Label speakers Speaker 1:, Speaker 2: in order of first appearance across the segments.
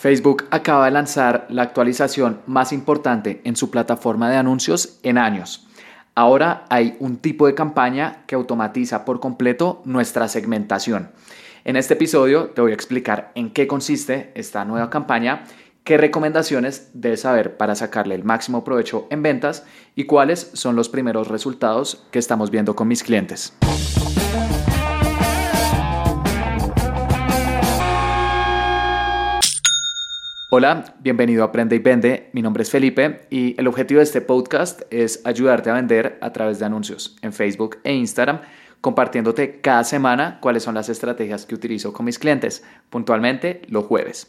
Speaker 1: Facebook acaba de lanzar la actualización más importante en su plataforma de anuncios en años. Ahora hay un tipo de campaña que automatiza por completo nuestra segmentación. En este episodio te voy a explicar en qué consiste esta nueva campaña, qué recomendaciones debes saber para sacarle el máximo provecho en ventas y cuáles son los primeros resultados que estamos viendo con mis clientes. Hola, bienvenido a Aprende y Vende. Mi nombre es Felipe y el objetivo de este podcast es ayudarte a vender a través de anuncios en Facebook e Instagram, compartiéndote cada semana cuáles son las estrategias que utilizo con mis clientes, puntualmente los jueves.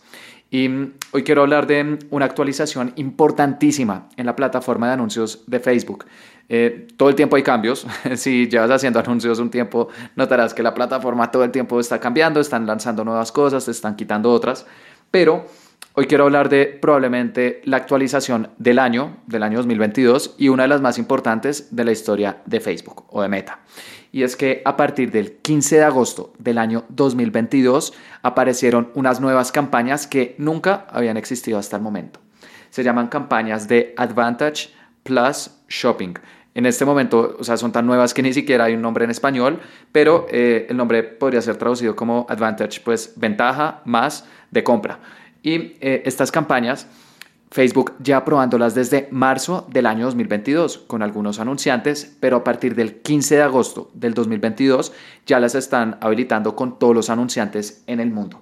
Speaker 1: Y hoy quiero hablar de una actualización importantísima en la plataforma de anuncios de Facebook. Eh, todo el tiempo hay cambios. si llevas haciendo anuncios un tiempo, notarás que la plataforma todo el tiempo está cambiando, están lanzando nuevas cosas, te están quitando otras. Pero Hoy quiero hablar de probablemente la actualización del año, del año 2022, y una de las más importantes de la historia de Facebook o de Meta. Y es que a partir del 15 de agosto del año 2022 aparecieron unas nuevas campañas que nunca habían existido hasta el momento. Se llaman campañas de Advantage Plus Shopping. En este momento, o sea, son tan nuevas que ni siquiera hay un nombre en español, pero eh, el nombre podría ser traducido como Advantage, pues ventaja más de compra. Y eh, estas campañas, Facebook ya probándolas desde marzo del año 2022 con algunos anunciantes, pero a partir del 15 de agosto del 2022 ya las están habilitando con todos los anunciantes en el mundo.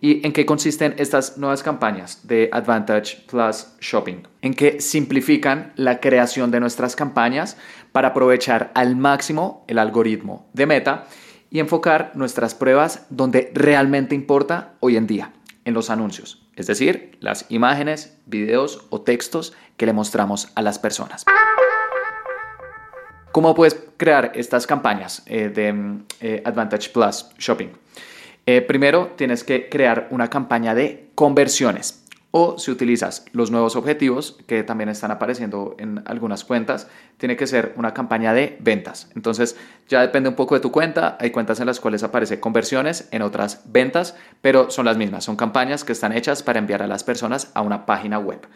Speaker 1: ¿Y en qué consisten estas nuevas campañas de Advantage Plus Shopping? En que simplifican la creación de nuestras campañas para aprovechar al máximo el algoritmo de Meta y enfocar nuestras pruebas donde realmente importa hoy en día, en los anuncios, es decir, las imágenes, videos o textos que le mostramos a las personas. ¿Cómo puedes crear estas campañas eh, de eh, Advantage Plus Shopping? Eh, primero, tienes que crear una campaña de conversiones. O si utilizas los nuevos objetivos que también están apareciendo en algunas cuentas, tiene que ser una campaña de ventas. Entonces ya depende un poco de tu cuenta. Hay cuentas en las cuales aparece conversiones, en otras ventas, pero son las mismas. Son campañas que están hechas para enviar a las personas a una página web.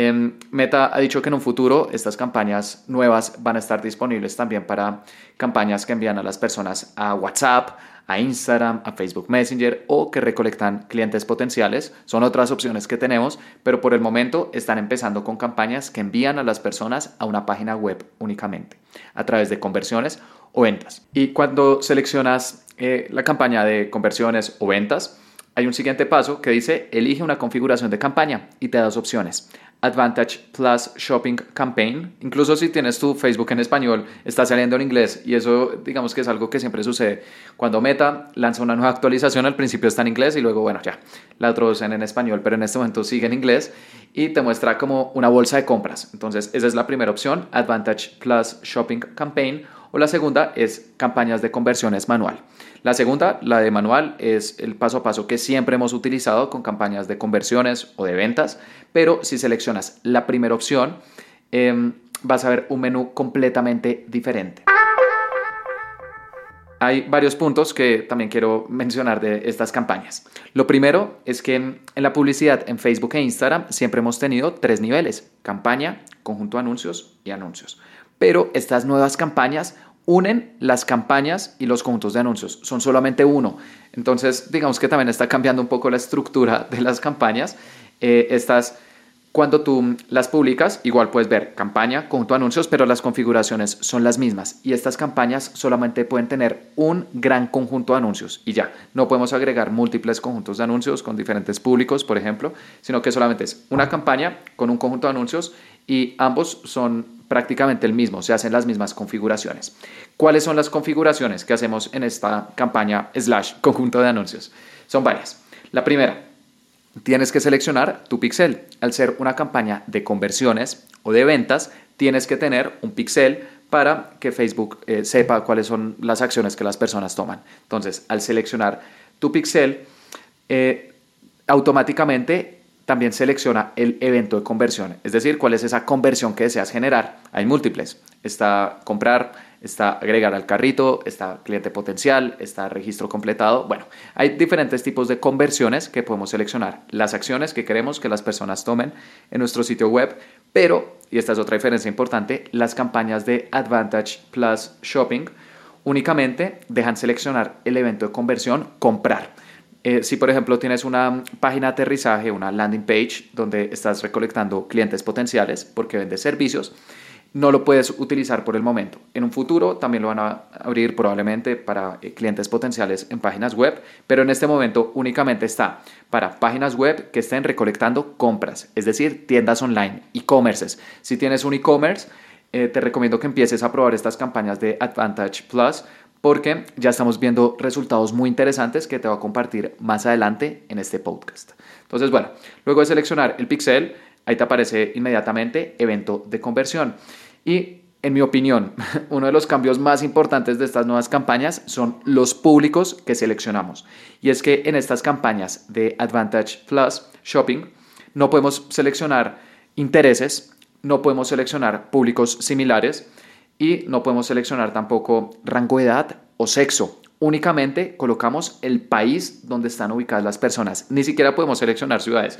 Speaker 1: Em, Meta ha dicho que en un futuro estas campañas nuevas van a estar disponibles también para campañas que envían a las personas a WhatsApp, a Instagram, a Facebook Messenger o que recolectan clientes potenciales. Son otras opciones que tenemos, pero por el momento están empezando con campañas que envían a las personas a una página web únicamente, a través de conversiones o ventas. Y cuando seleccionas eh, la campaña de conversiones o ventas, hay un siguiente paso que dice elige una configuración de campaña y te da dos opciones. Advantage Plus Shopping Campaign. Incluso si tienes tu Facebook en español, está saliendo en inglés y eso digamos que es algo que siempre sucede. Cuando Meta lanza una nueva actualización, al principio está en inglés y luego, bueno, ya la traducen en español, pero en este momento sigue en inglés y te muestra como una bolsa de compras. Entonces, esa es la primera opción, Advantage Plus Shopping Campaign. O la segunda es campañas de conversiones manual. La segunda, la de manual, es el paso a paso que siempre hemos utilizado con campañas de conversiones o de ventas, pero si seleccionas la primera opción, em, vas a ver un menú completamente diferente. Hay varios puntos que también quiero mencionar de estas campañas. Lo primero es que en la publicidad en Facebook e Instagram siempre hemos tenido tres niveles, campaña, conjunto de anuncios y anuncios. Pero estas nuevas campañas unen las campañas y los conjuntos de anuncios. Son solamente uno. Entonces, digamos que también está cambiando un poco la estructura de las campañas. Eh, estas, cuando tú las publicas, igual puedes ver campaña, conjunto de anuncios, pero las configuraciones son las mismas. Y estas campañas solamente pueden tener un gran conjunto de anuncios y ya. No podemos agregar múltiples conjuntos de anuncios con diferentes públicos, por ejemplo, sino que solamente es una campaña con un conjunto de anuncios y ambos son prácticamente el mismo, se hacen las mismas configuraciones. ¿Cuáles son las configuraciones que hacemos en esta campaña slash conjunto de anuncios? Son varias. La primera, tienes que seleccionar tu pixel. Al ser una campaña de conversiones o de ventas, tienes que tener un pixel para que Facebook eh, sepa cuáles son las acciones que las personas toman. Entonces, al seleccionar tu pixel, eh, automáticamente también selecciona el evento de conversión, es decir, cuál es esa conversión que deseas generar. Hay múltiples. Está comprar Está agregar al carrito, está cliente potencial, está registro completado. Bueno, hay diferentes tipos de conversiones que podemos seleccionar. Las acciones que queremos que las personas tomen en nuestro sitio web, pero, y esta es otra diferencia importante, las campañas de Advantage Plus Shopping únicamente dejan seleccionar el evento de conversión comprar. Eh, si por ejemplo tienes una página de aterrizaje, una landing page donde estás recolectando clientes potenciales porque vendes servicios, no lo puedes utilizar por el momento. En un futuro también lo van a abrir probablemente para eh, clientes potenciales en páginas web, pero en este momento únicamente está para páginas web que estén recolectando compras, es decir, tiendas online, e-commerces. Si tienes un e-commerce, eh, te recomiendo que empieces a probar estas campañas de Advantage Plus porque ya estamos viendo resultados muy interesantes que te voy a compartir más adelante en este podcast. Entonces, bueno, luego de seleccionar el pixel, ahí te aparece inmediatamente evento de conversión. Y en mi opinión, uno de los cambios más importantes de estas nuevas campañas son los públicos que seleccionamos. Y es que en estas campañas de Advantage Plus Shopping no podemos seleccionar intereses, no podemos seleccionar públicos similares y no podemos seleccionar tampoco rango de edad o sexo. Únicamente colocamos el país donde están ubicadas las personas. Ni siquiera podemos seleccionar ciudades.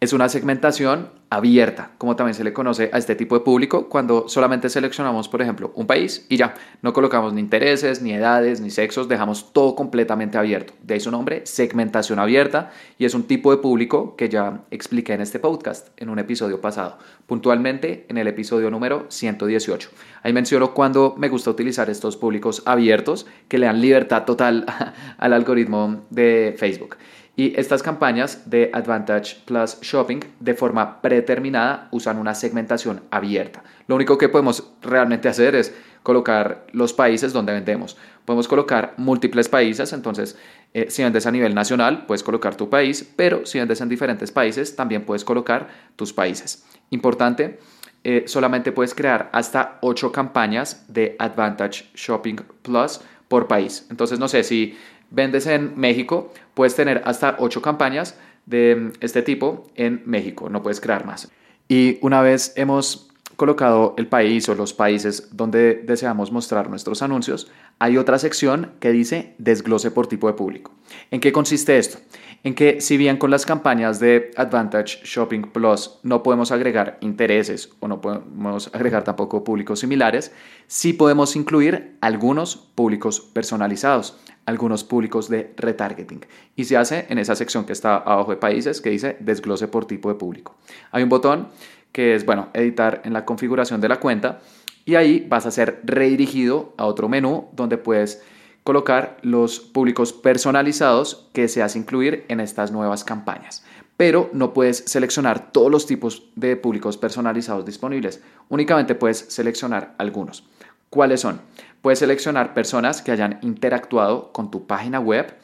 Speaker 1: Es una segmentación abierta, como también se le conoce a este tipo de público, cuando solamente seleccionamos, por ejemplo, un país y ya, no colocamos ni intereses, ni edades, ni sexos, dejamos todo completamente abierto. De ahí su nombre, segmentación abierta, y es un tipo de público que ya expliqué en este podcast, en un episodio pasado, puntualmente en el episodio número 118. Ahí menciono cuando me gusta utilizar estos públicos abiertos que le dan libertad total al algoritmo de Facebook. Y estas campañas de Advantage Plus Shopping de forma predeterminada usan una segmentación abierta. Lo único que podemos realmente hacer es colocar los países donde vendemos. Podemos colocar múltiples países, entonces eh, si vendes a nivel nacional puedes colocar tu país, pero si vendes en diferentes países también puedes colocar tus países. Importante, eh, solamente puedes crear hasta 8 campañas de Advantage Shopping Plus por país. Entonces no sé si vendes en México, puedes tener hasta ocho campañas de este tipo en México, no puedes crear más. Y una vez hemos colocado el país o los países donde deseamos mostrar nuestros anuncios, hay otra sección que dice desglose por tipo de público. ¿En qué consiste esto? En que si bien con las campañas de Advantage Shopping Plus no podemos agregar intereses o no podemos agregar tampoco públicos similares, sí podemos incluir algunos públicos personalizados algunos públicos de retargeting. Y se hace en esa sección que está abajo de países que dice desglose por tipo de público. Hay un botón que es, bueno, editar en la configuración de la cuenta y ahí vas a ser redirigido a otro menú donde puedes colocar los públicos personalizados que deseas incluir en estas nuevas campañas. Pero no puedes seleccionar todos los tipos de públicos personalizados disponibles, únicamente puedes seleccionar algunos. ¿Cuáles son? Puedes seleccionar personas que hayan interactuado con tu página web,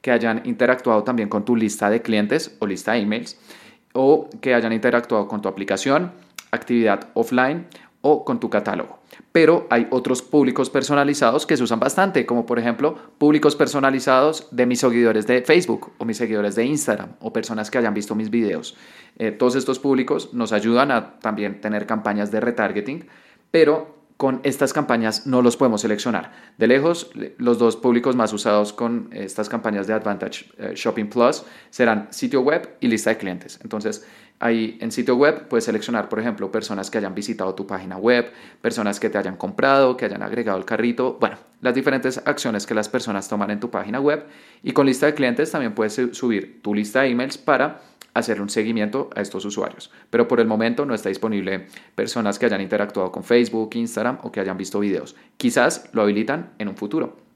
Speaker 1: que hayan interactuado también con tu lista de clientes o lista de emails, o que hayan interactuado con tu aplicación, actividad offline o con tu catálogo. Pero hay otros públicos personalizados que se usan bastante, como por ejemplo públicos personalizados de mis seguidores de Facebook o mis seguidores de Instagram o personas que hayan visto mis videos. Eh, todos estos públicos nos ayudan a también tener campañas de retargeting, pero con estas campañas no los podemos seleccionar. De lejos, los dos públicos más usados con estas campañas de Advantage eh, Shopping Plus serán sitio web y lista de clientes. Entonces, ahí en sitio web puedes seleccionar, por ejemplo, personas que hayan visitado tu página web, personas que te hayan comprado, que hayan agregado el carrito, bueno, las diferentes acciones que las personas toman en tu página web. Y con lista de clientes también puedes subir tu lista de emails para hacer un seguimiento a estos usuarios. Pero por el momento no está disponible personas que hayan interactuado con Facebook, Instagram o que hayan visto videos. Quizás lo habilitan en un futuro.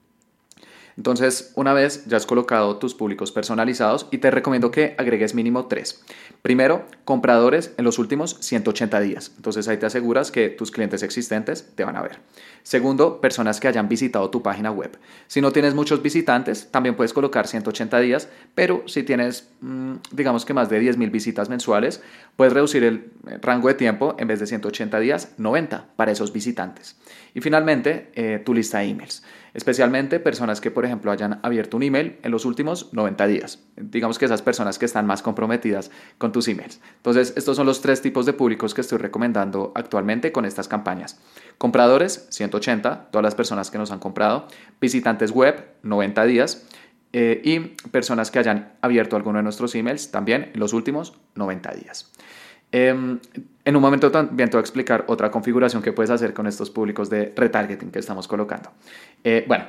Speaker 1: Entonces, una vez ya has colocado tus públicos personalizados y te recomiendo que agregues mínimo tres. Primero, compradores en los últimos 180 días. Entonces ahí te aseguras que tus clientes existentes te van a ver. Segundo, personas que hayan visitado tu página web. Si no tienes muchos visitantes, también puedes colocar 180 días, pero si tienes, mm, digamos que más de 10.000 visitas mensuales, puedes reducir el rango de tiempo en vez de 180 días, 90 para esos visitantes. Y finalmente, eh, tu lista de emails. Especialmente personas que, por ejemplo, hayan abierto un email en los últimos 90 días. Digamos que esas personas que están más comprometidas con tus emails. Entonces, estos son los tres tipos de públicos que estoy recomendando actualmente con estas campañas. Compradores, 180, todas las personas que nos han comprado. Visitantes web, 90 días. Eh, y personas que hayan abierto alguno de nuestros emails también en los últimos 90 días. Em, en un momento también te voy a explicar otra configuración que puedes hacer con estos públicos de retargeting que estamos colocando. Eh, bueno,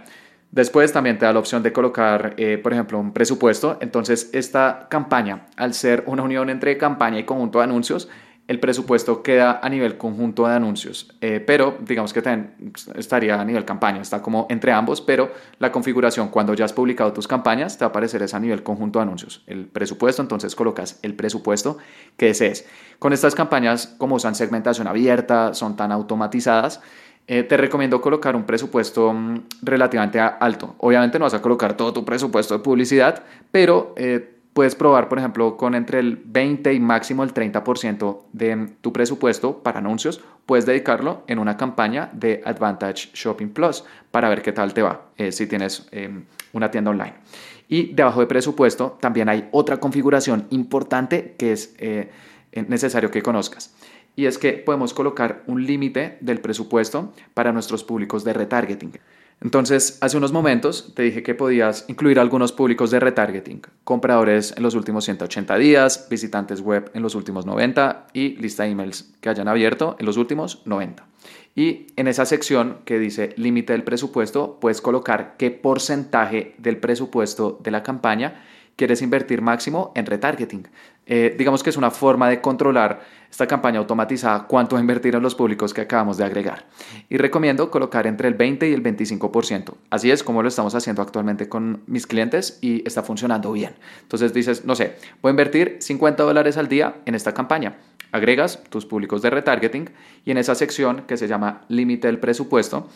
Speaker 1: después también te da la opción de colocar, eh, por ejemplo, un presupuesto. Entonces, esta campaña, al ser una unión entre campaña y conjunto de anuncios, el presupuesto queda a nivel conjunto de anuncios, eh, pero digamos que también estaría a nivel campaña, está como entre ambos, pero la configuración cuando ya has publicado tus campañas te va a aparecer esa a nivel conjunto de anuncios. El presupuesto, entonces colocas el presupuesto que desees. Con estas campañas, como usan segmentación abierta, son tan automatizadas, eh, te recomiendo colocar un presupuesto mm, relativamente alto. Obviamente no vas a colocar todo tu presupuesto de publicidad, pero... Eh, puedes probar, por ejemplo, con entre el 20 y máximo el 30% de tu presupuesto para anuncios, puedes dedicarlo en una campaña de Advantage Shopping Plus para ver qué tal te va eh, si tienes em, una tienda online. Y debajo de presupuesto también hay otra configuración importante que es eh, necesario que conozcas. Y es que podemos colocar un límite del presupuesto para nuestros públicos de retargeting. Entonces, hace unos momentos te dije que podías incluir algunos públicos de retargeting, compradores en los últimos 180 días, visitantes web en los últimos 90 y lista de emails que hayan abierto en los últimos 90. Y en esa sección que dice límite del presupuesto, puedes colocar qué porcentaje del presupuesto de la campaña quieres invertir máximo en retargeting. Eh, digamos que es una forma de controlar esta campaña automatizada cuánto invertir en los públicos que acabamos de agregar. Y recomiendo colocar entre el 20 y el 25%. Así es como lo estamos haciendo actualmente con mis clientes y está funcionando bien. Entonces dices, no sé, voy a invertir 50 dólares al día en esta campaña. Agregas tus públicos de retargeting y en esa sección que se llama límite del presupuesto,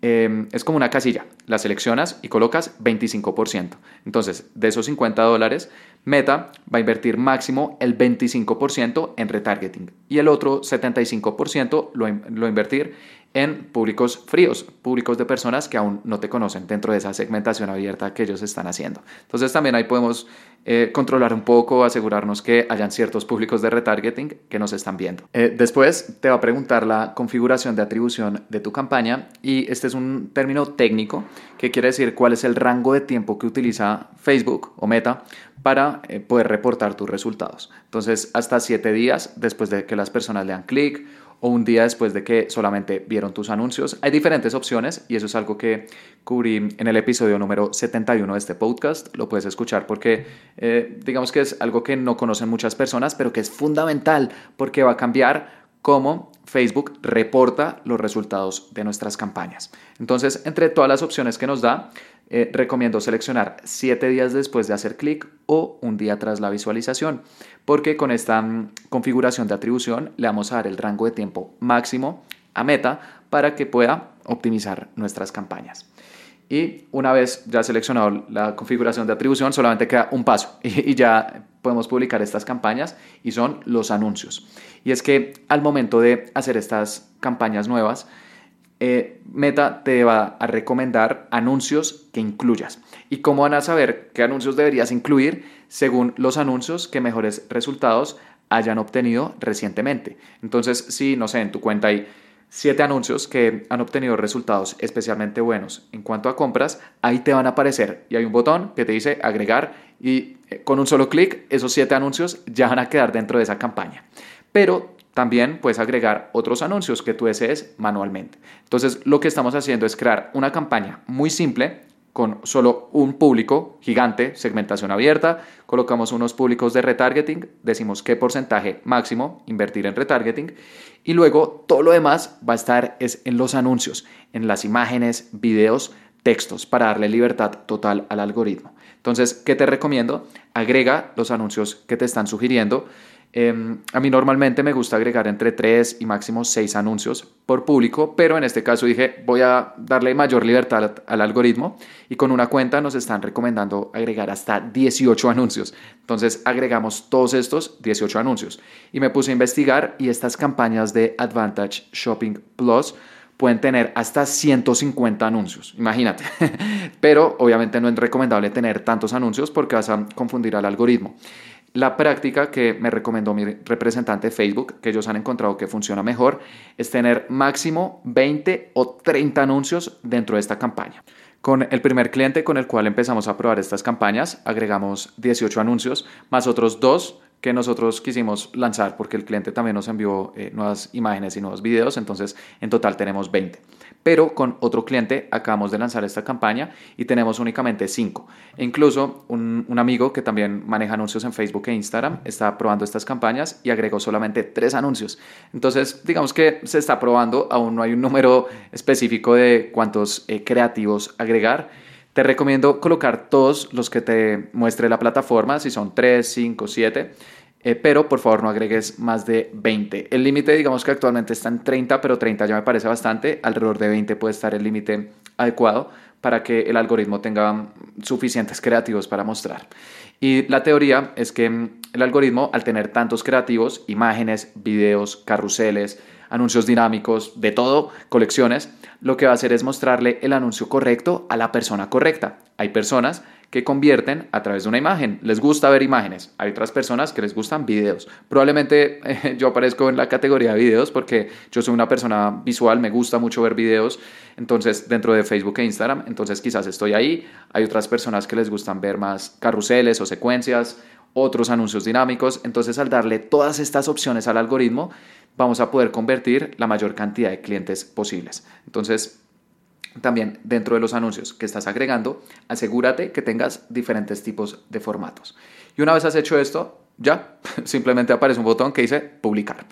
Speaker 1: Em, es como una casilla, la seleccionas y colocas 25%. Entonces, de esos 50 dólares, Meta va a invertir máximo el 25% en retargeting y el otro 75% lo, lo invertir en públicos fríos, públicos de personas que aún no te conocen dentro de esa segmentación abierta que ellos están haciendo. Entonces también ahí podemos eh, controlar un poco, asegurarnos que hayan ciertos públicos de retargeting que nos están viendo. Eh, después te va a preguntar la configuración de atribución de tu campaña y este es un término técnico que quiere decir cuál es el rango de tiempo que utiliza Facebook o Meta para eh, poder reportar tus resultados. Entonces, hasta siete días después de que las personas le dan clic o un día después de que solamente vieron tus anuncios. Hay diferentes opciones y eso es algo que cubrí en el episodio número 71 de este podcast. Lo puedes escuchar porque eh, digamos que es algo que no conocen muchas personas, pero que es fundamental porque va a cambiar cómo Facebook reporta los resultados de nuestras campañas. Entonces, entre todas las opciones que nos da, eh, recomiendo seleccionar 7 días después de hacer clic o un día tras la visualización, porque con esta mm, configuración de atribución le vamos a dar el rango de tiempo máximo a Meta para que pueda optimizar nuestras campañas. Y una vez ya seleccionado la configuración de atribución, solamente queda un paso y, y ya podemos publicar estas campañas y son los anuncios. Y es que al momento de hacer estas campañas nuevas, eh, Meta te va a recomendar anuncios que incluyas. ¿Y cómo van a saber qué anuncios deberías incluir? Según los anuncios que mejores resultados hayan obtenido recientemente. Entonces, si, no sé, en tu cuenta hay siete anuncios que han obtenido resultados especialmente buenos en cuanto a compras, ahí te van a aparecer y hay un botón que te dice agregar y eh, con un solo clic esos siete anuncios ya van a quedar dentro de esa campaña. Pero también puedes agregar otros anuncios que tú desees manualmente. Entonces, lo que estamos haciendo es crear una campaña muy simple con solo un público gigante, segmentación abierta, colocamos unos públicos de retargeting, decimos qué porcentaje máximo invertir en retargeting y luego todo lo demás va a estar es en los anuncios, en las imágenes, videos, textos para darle libertad total al algoritmo. Entonces, ¿qué te recomiendo? Agrega los anuncios que te están sugiriendo Em, a mí normalmente me gusta agregar entre 3 y máximo 6 anuncios por público, pero en este caso dije voy a darle mayor libertad al algoritmo y con una cuenta nos están recomendando agregar hasta 18 anuncios. Entonces agregamos todos estos 18 anuncios y me puse a investigar y estas campañas de Advantage Shopping Plus pueden tener hasta 150 anuncios, imagínate. Pero obviamente no es recomendable tener tantos anuncios porque vas a confundir al algoritmo. La práctica que me recomendó mi representante de Facebook, que ellos han encontrado que funciona mejor, es tener máximo 20 o 30 anuncios dentro de esta campaña. Con el primer cliente con el cual empezamos a probar estas campañas, agregamos 18 anuncios, más otros dos que nosotros quisimos lanzar porque el cliente también nos envió eh, nuevas imágenes y nuevos videos, entonces en total tenemos 20. Pero con otro cliente acabamos de lanzar esta campaña y tenemos únicamente 5. E incluso un, amigo que también maneja anuncios en Facebook e Instagram está probando estas campañas y agregó solamente 3 anuncios. Entonces digamos que se está probando, aún no hay un número específico de cuántos eh, creativos agregar te recomiendo colocar todos los que te muestre la plataforma, si son 3, 5, 7, pero por favor no agregues más de 20. El límite digamos que actualmente está en 30, pero 30 ya me parece bastante, alrededor de 20 puede estar el límite adecuado para que el algoritmo tenga suficientes creativos para mostrar. Y la teoría es que el algoritmo, al tener tantos creativos, imágenes, videos, carruseles, anuncios dinámicos, de todo, colecciones, lo que va a hacer es mostrarle el anuncio correcto a la persona correcta. Hay personas que convierten a través de una imagen. Les gusta ver imágenes. Hay otras personas que les gustan videos. Probablemente yo aparezco en la categoría de videos porque yo soy una persona visual, me gusta mucho ver videos. Entonces, dentro de Facebook e Instagram, entonces quizás estoy ahí. Hay otras personas que les gustan ver más carruseles o secuencias, otros anuncios dinámicos. Entonces, al darle todas estas opciones al algoritmo, vamos a poder convertir la mayor cantidad de clientes posibles. Entonces, también dentro de los anuncios que estás agregando, asegúrate que tengas diferentes tipos de formatos. Y una vez has hecho esto, ya simplemente aparece un botón que dice publicar.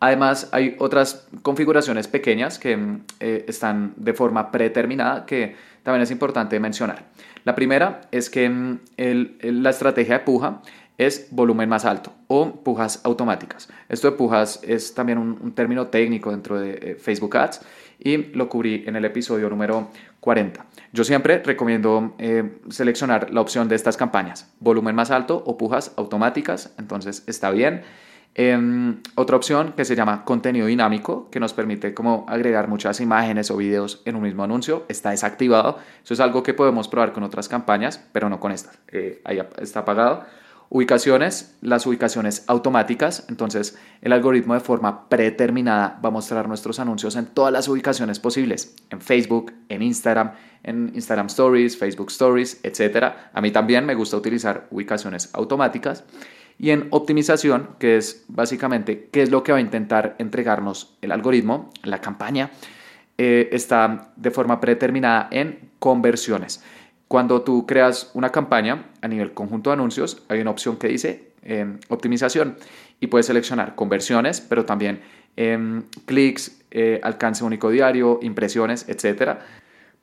Speaker 1: Además, hay otras configuraciones pequeñas que eh, están de forma predeterminada que también es importante mencionar. La primera es que mm, la estrategia de puja es volumen más alto o pujas automáticas. Esto de pujas es también un, término técnico dentro de eh, Facebook Ads y lo cubrí en el episodio número 40. Yo siempre recomiendo eh, seleccionar la opción de estas campañas, volumen más alto o pujas automáticas, entonces está bien. Em, otra opción que se llama contenido dinámico, que nos permite como agregar muchas imágenes o videos en un mismo anuncio, está desactivado. Eso es algo que podemos probar con otras campañas, pero no con estas. Ahí está apagado. Ubicaciones, las ubicaciones automáticas, entonces el algoritmo de forma predeterminada va a mostrar nuestros anuncios en todas las ubicaciones posibles, en Facebook, en Instagram, en Instagram Stories, Facebook Stories, etc. A mí también me gusta utilizar ubicaciones automáticas. Y en optimización, que es básicamente qué es lo que va a intentar entregarnos el algoritmo, la campaña, eh, está de forma predeterminada en conversiones. Cuando tú creas una campaña a nivel conjunto de anuncios, hay una opción que dice em, optimización y puedes seleccionar conversiones, pero también em, clics, eh, alcance único diario, impresiones, etc.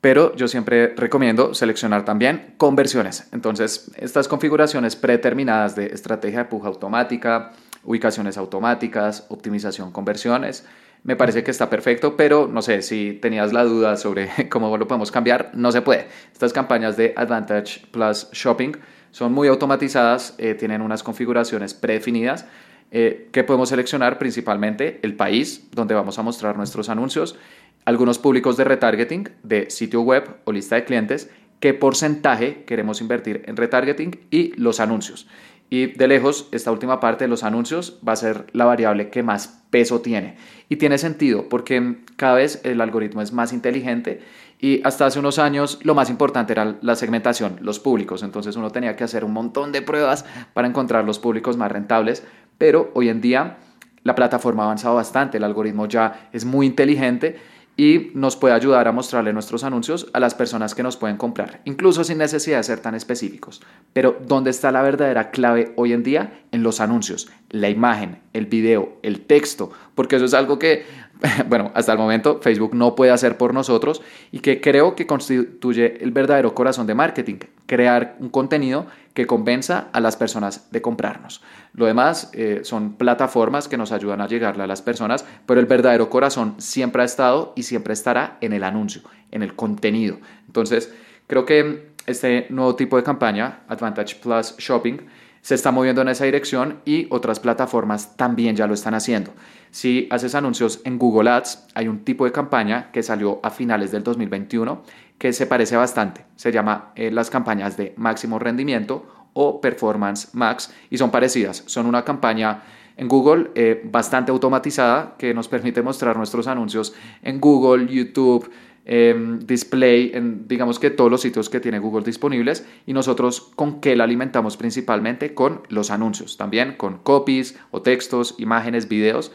Speaker 1: Pero yo siempre recomiendo seleccionar también conversiones. Entonces, estas configuraciones predeterminadas de estrategia de puja automática, ubicaciones automáticas, optimización, conversiones, me parece que está perfecto, pero no sé si tenías la duda sobre cómo lo podemos cambiar, no se puede. Estas campañas de Advantage Plus Shopping son muy automatizadas, eh, tienen unas configuraciones predefinidas eh, que podemos seleccionar principalmente el país donde vamos a mostrar nuestros anuncios, algunos públicos de retargeting de sitio web o lista de clientes, qué porcentaje queremos invertir en retargeting y los anuncios. Y de lejos, esta última parte de los anuncios va a ser la variable que más peso tiene. Y tiene sentido porque cada vez el algoritmo es más inteligente y hasta hace unos años lo más importante era la segmentación, los públicos. Entonces uno tenía que hacer un montón de pruebas para encontrar los públicos más rentables. Pero hoy en día la plataforma ha avanzado bastante, el algoritmo ya es muy inteligente y nos puede ayudar a mostrarle nuestros anuncios a las personas que nos pueden comprar, incluso sin necesidad de ser tan específicos. Pero ¿dónde está la verdadera clave hoy en día? En los anuncios, la imagen, el video, el texto, porque eso es algo que, bueno, hasta el momento Facebook no puede hacer por nosotros y que creo que constituye el verdadero corazón de marketing, crear un contenido que convenza a las personas de comprarnos. Lo demás eh, son plataformas que nos ayudan a llegarle a las personas, pero el verdadero corazón siempre ha estado y siempre estará en el anuncio, en el contenido. Entonces, creo que este nuevo tipo de campaña, Advantage Plus Shopping, se está moviendo en esa dirección y otras plataformas también ya lo están haciendo. Si haces anuncios en Google Ads, hay un tipo de campaña que salió a finales del 2021 que se parece bastante. Se llama eh, las campañas de máximo rendimiento o Performance Max y son parecidas. Son una campaña en Google eh, bastante automatizada que nos permite mostrar nuestros anuncios en Google, YouTube, Em, display en digamos que todos los sitios que tiene Google disponibles y nosotros con qué la alimentamos principalmente con los anuncios, también con copies o textos, imágenes, videos.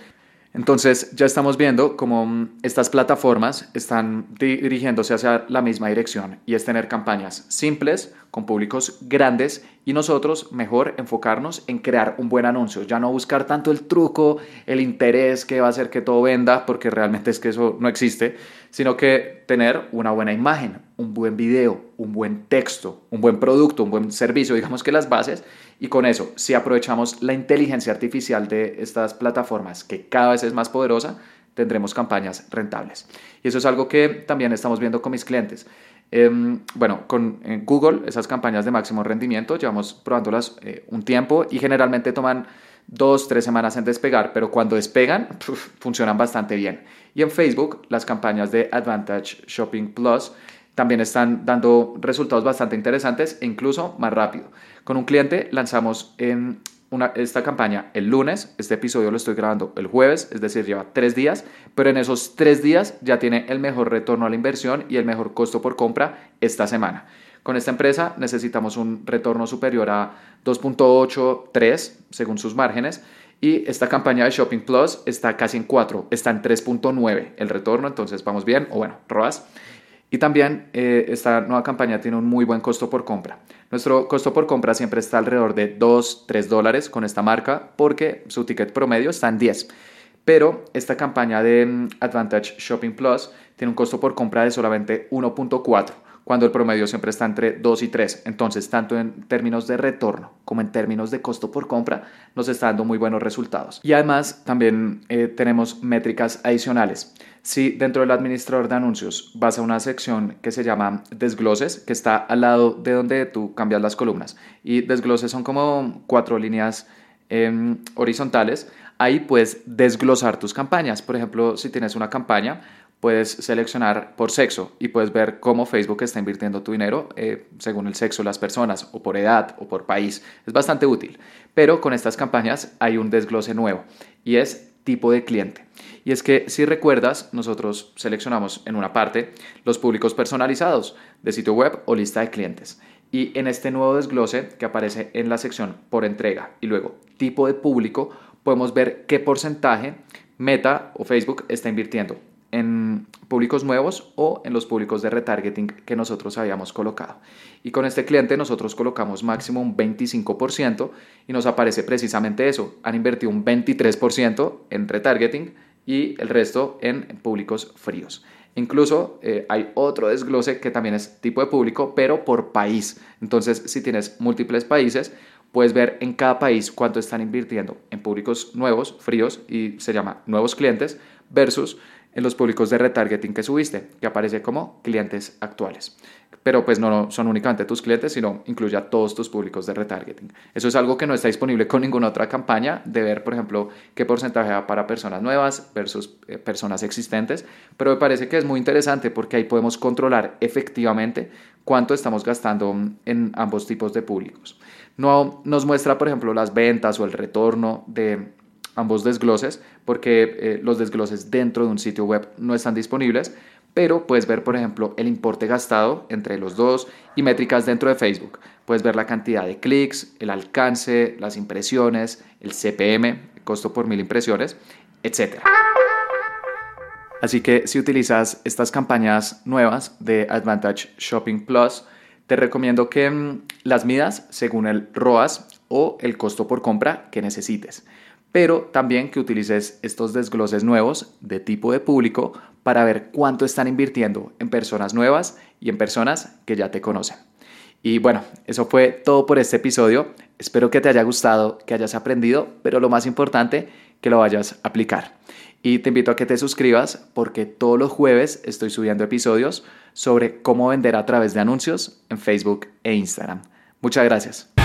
Speaker 1: Entonces ya estamos viendo cómo mm, estas plataformas están dirigiéndose hacia la misma dirección y es tener campañas simples, con públicos grandes y nosotros mejor enfocarnos en crear un buen anuncio, ya no buscar tanto el truco, el interés que va a hacer que todo venda, porque realmente es que eso no existe, sino que tener una buena imagen, un buen video, un buen texto, un buen producto, un buen servicio, digamos que las bases, y con eso, si aprovechamos la inteligencia artificial de estas plataformas, que cada vez es más poderosa, tendremos campañas rentables. Y eso es algo que también estamos viendo con mis clientes. Em, bueno, con Google, esas campañas de máximo rendimiento, llevamos probándolas eh, un tiempo y generalmente toman dos, tres semanas en despegar, pero cuando despegan, funcionan bastante bien. Y en Facebook, las campañas de Advantage Shopping Plus también están dando resultados bastante interesantes e incluso más rápido. Con un cliente lanzamos en esta campaña el lunes, este episodio lo estoy grabando el jueves, es decir, lleva tres días, pero en esos tres días ya tiene el mejor retorno a la inversión y el mejor costo por compra esta semana. Con esta empresa necesitamos un retorno superior a 2.8, 3, según sus márgenes, y esta campaña de Shopping Plus está casi en 4, está en 3.9 el retorno, entonces vamos bien, o bueno, ROAS. Y también eh, esta nueva campaña tiene un muy buen costo por compra. Nuestro costo por compra siempre está alrededor de 2, 3 dólares con esta marca porque su ticket promedio está en 10. Pero esta campaña de mm, Advantage Shopping Plus tiene un costo por compra de solamente 1.4 cuando el promedio siempre está entre 2 y 3. Entonces, tanto en términos de retorno como en términos de costo por compra, nos está dando muy buenos resultados. Y además, también eh, tenemos métricas adicionales. Si dentro del administrador de anuncios vas a una sección que se llama desgloses, que está al lado de donde tú cambias las columnas, y desgloses son como cuatro líneas em, horizontales, ahí puedes desglosar tus campañas. Por ejemplo, si tienes una campaña, puedes seleccionar por sexo y puedes ver cómo Facebook está invirtiendo tu dinero eh, según el sexo de las personas o por edad o por país. Es bastante útil. Pero con estas campañas hay un desglose nuevo y es tipo de cliente. Y es que si recuerdas, nosotros seleccionamos en una parte los públicos personalizados de sitio web o lista de clientes. Y en este nuevo desglose que aparece en la sección por entrega y luego tipo de público, podemos ver qué porcentaje Meta o Facebook está invirtiendo en públicos nuevos o en los públicos de retargeting que nosotros habíamos colocado. Y con este cliente nosotros colocamos máximo un 25% y nos aparece precisamente eso. Han invertido un 23% en retargeting y el resto en públicos fríos. Incluso eh, hay otro desglose que también es tipo de público, pero por país. Entonces, si tienes múltiples países, puedes ver en cada país cuánto están invirtiendo en públicos nuevos, fríos, y se llama nuevos clientes, versus en los públicos de retargeting que subiste, que aparece como clientes actuales. Pero pues no son únicamente tus clientes, sino incluye a todos tus públicos de retargeting. Eso es algo que no está disponible con ninguna otra campaña, de ver, por ejemplo, qué porcentaje va para personas nuevas versus eh, personas existentes. Pero me parece que es muy interesante porque ahí podemos controlar efectivamente cuánto estamos gastando en ambos tipos de públicos. No nos muestra, por ejemplo, las ventas o el retorno de ambos desgloses, porque eh, los desgloses dentro de un sitio web no están disponibles, pero puedes ver, por ejemplo, el importe gastado entre los dos y métricas dentro de Facebook. Puedes ver la cantidad de clics, el alcance, las impresiones, el CPM, el costo por mil impresiones, etc. Así que si utilizas estas campañas nuevas de Advantage Shopping Plus, te recomiendo que mm, las midas según el ROAS o el costo por compra que necesites pero también que utilices estos desgloses nuevos de tipo de público para ver cuánto están invirtiendo en personas nuevas y en personas que ya te conocen. Y bueno, eso fue todo por este episodio. Espero que te haya gustado, que hayas aprendido, pero lo más importante, que lo vayas a aplicar. Y te invito a que te suscribas porque todos los jueves estoy subiendo episodios sobre cómo vender a través de anuncios en Facebook e Instagram. Muchas gracias.